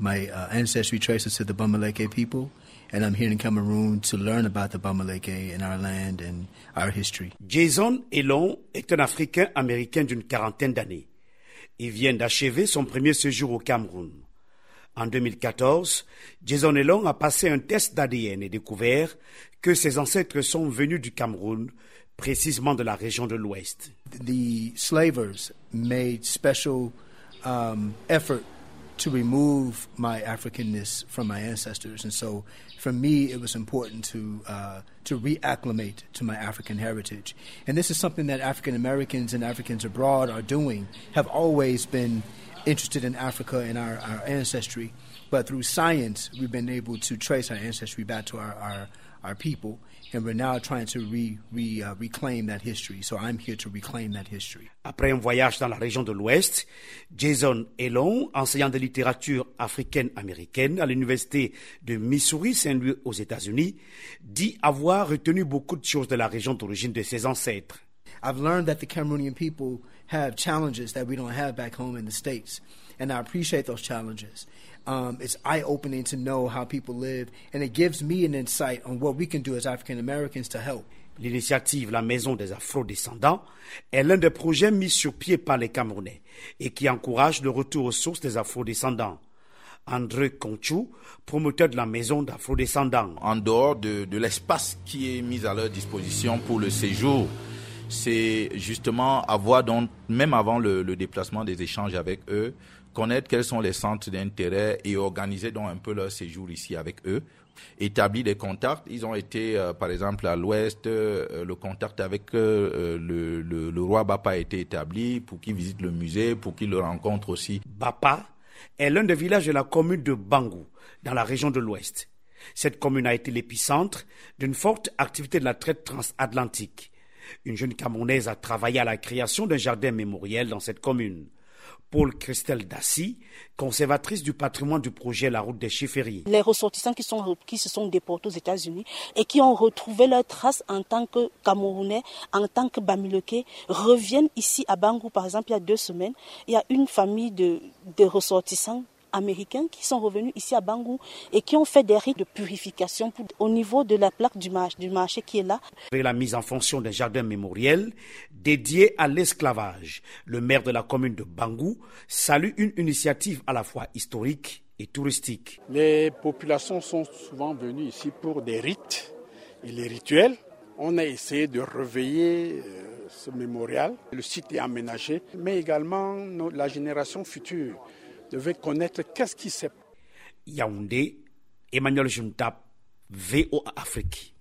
My uh, ancestry traces to the Bamaleke people, and I'm here in Cameroon to learn about the Bamaleke and our land and our history. Jason Elon est un Africain américain d'une quarantaine d'années. Il vient d'achever son premier séjour au Cameroun. En 2014, Jason Elon a passé un test d'ADN et découvert que ses ancêtres sont venus du Cameroun, précisément de la région de l'Ouest. The slavers made special um, effort to remove my Africanness from my ancestors, and so for me, it was important to uh, to reacclimate to my African heritage. And this is something that African Americans and Africans abroad are doing. Have always been interested in Africa and our, our ancestry, but through science, we've been able to trace our ancestry back to our, our, our people, and we're now trying to uh, reclaim that history. So I'm here to reclaim that history. Après un voyage dans la région de l'Ouest, Jason Elon, enseignant de littérature africaine-américaine à l'université de Missouri Saint-Louis aux États-Unis, dit avoir retenu beaucoup de choses de la région d'origine de ses ancêtres. I've learned that the Cameroonian people have challenges that we don't have back home in the States, and I appreciate those challenges. Um, it's eye opening to know how people live, and it gives me an insight on what we can do as African Americans to help. L'initiative La Maison des Afro-descendants est l'un des projets mis sur pied par les Camerounais et qui encourage le retour aux sources des Afro-descendants. André Conchou, promoteur de la Maison d'Afro-descendants. En dehors de, de l'espace qui est mis à leur disposition pour le séjour, c'est justement avoir donc, même avant le, déplacement des échanges avec eux, connaître quels sont les centres d'intérêt et organiser donc un peu leur séjour ici avec eux. Établir des contacts. Ils ont été, euh, par exemple, à l'ouest, euh, le contact avec euh, le, roi Bapa a été établi pour qu'ils visitent le musée, pour qu'ils le rencontrent aussi. Bapa est l'un des villages de la commune de Bangou, dans la région de l'ouest. Cette commune a été l'épicentre d'une forte activité de la traite transatlantique. Une jeune Camerounaise a travaillé à la création d'un jardin mémoriel dans cette commune. Paul Christelle Dassy, conservatrice du patrimoine du projet La Route des Chifféries. Les ressortissants qui, se sont déportés aux États-Unis et qui ont retrouvé leurs traces en tant que Camerounais, en tant que Bamiloké, reviennent ici à Bangou, par exemple, il y a deux semaines. Il y a une famille de ressortissants américains qui sont revenus ici à Bangou et qui ont fait des rites de purification pour, au niveau de la plaque du marché, du marché qui est là. La mise en fonction d'un jardin mémoriel dédié à l'esclavage. Le maire de la commune de Bangou salue une initiative à la fois historique et touristique. Les populations sont souvent venues ici pour des rites et les rituels. On a essayé de réveiller ce mémorial. Le site est aménagé, mais également la génération future devait connaître qu'est-ce qui s'est. Yaoundé, Emmanuel Juntap, VOA Afrique.